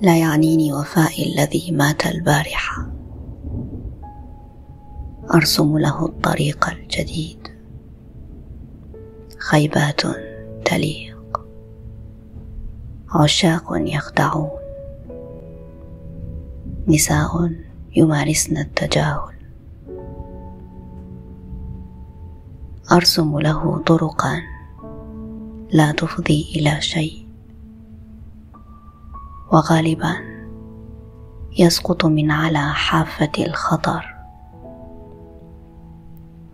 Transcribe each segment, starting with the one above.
لا يعنيني وفائي الذي مات البارحة. أرسم له الطريق الجديد. خيبات تليق. عشاق يخدعون. نساء يمارسن التجاهل. أرسم له طرقا. لا تفضي إلى شيء. وغالبا يسقط من على حافة الخطر.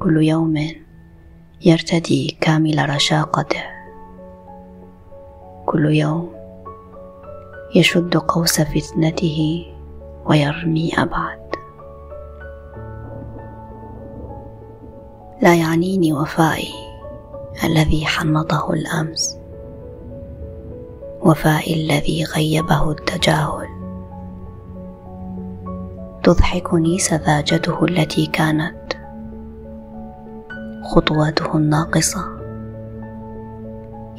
كل يوم يرتدي كامل رشاقته. كل يوم يشد قوس فتنته ويرمي أبعد. لا يعنيني وفائي الذي حنطه الأمس. وفائي الذي غيبه التجاهل. تضحكني سذاجته التي كانت. خطواته الناقصة.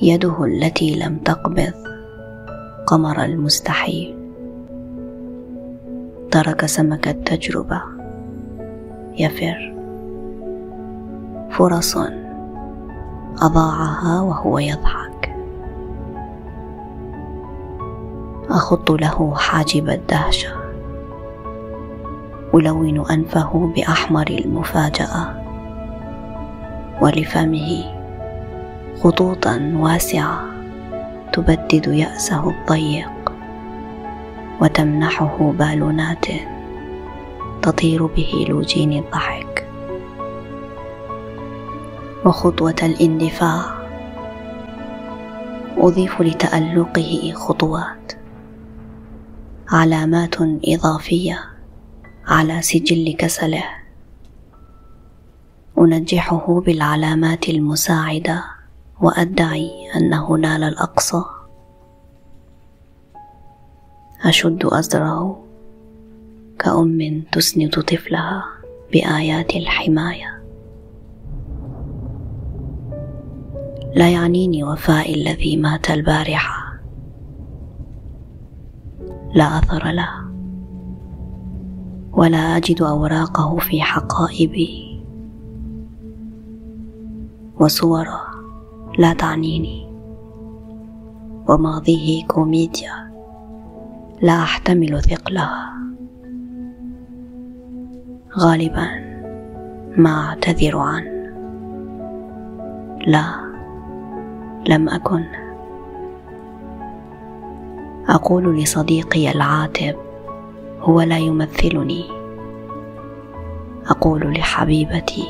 يده التي لم تقبض. قمر المستحيل. ترك سمك التجربة. يفر. فرص أضاعها وهو يضحك. أخط له حاجب الدهشة ألون أنفه بأحمر المفاجأة ولفمه خطوطا واسعة تبدد يأسه الضيق وتمنحه بالونات تطير به لوجين الضحك. وخطوة الاندفاع أضيف لتألقه خطوات. علامات إضافية على سجل كسله. أنجحه بالعلامات المساعدة وأدعي انه نال الأقصى. أشد أزره كأم تسند طفلها بآيات الحماية. لا يعنيني وفائي الذي مات البارحة. لا أثر له ولا أجد أوراقه في حقائبي. وصوره لا تعنيني. وماضيه كوميديا لا أحتمل ثقلها غالبا ما أعتذر عنه. لا لم أكن. أقول لصديقي العاتب هو لا يمثلني. أقول لحبيبتي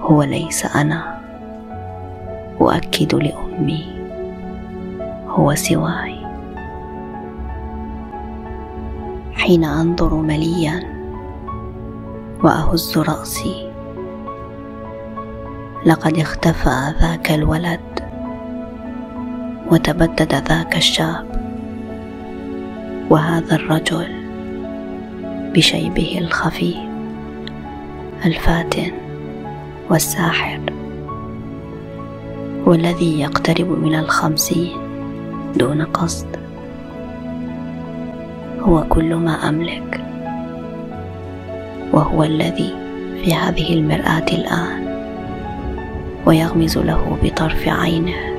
هو ليس أنا. أؤكد لأمي هو سواي. حين أنظر مليا وأهز رأسي لقد اختفى ذاك الولد وتبدد ذاك الشاب. وهذا الرجل بشيبه الخفيف الفاتن والساحر والذي يقترب من الخمسين دون قصد. هو كل ما أملك وهو الذي في هذه المرآة الآن ويغمز له بطرف عينه.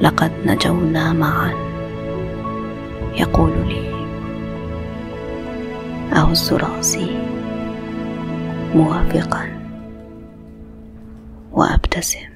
لقد نجونا معا. يقول لي أهز رأسي موافقا وأبتسم.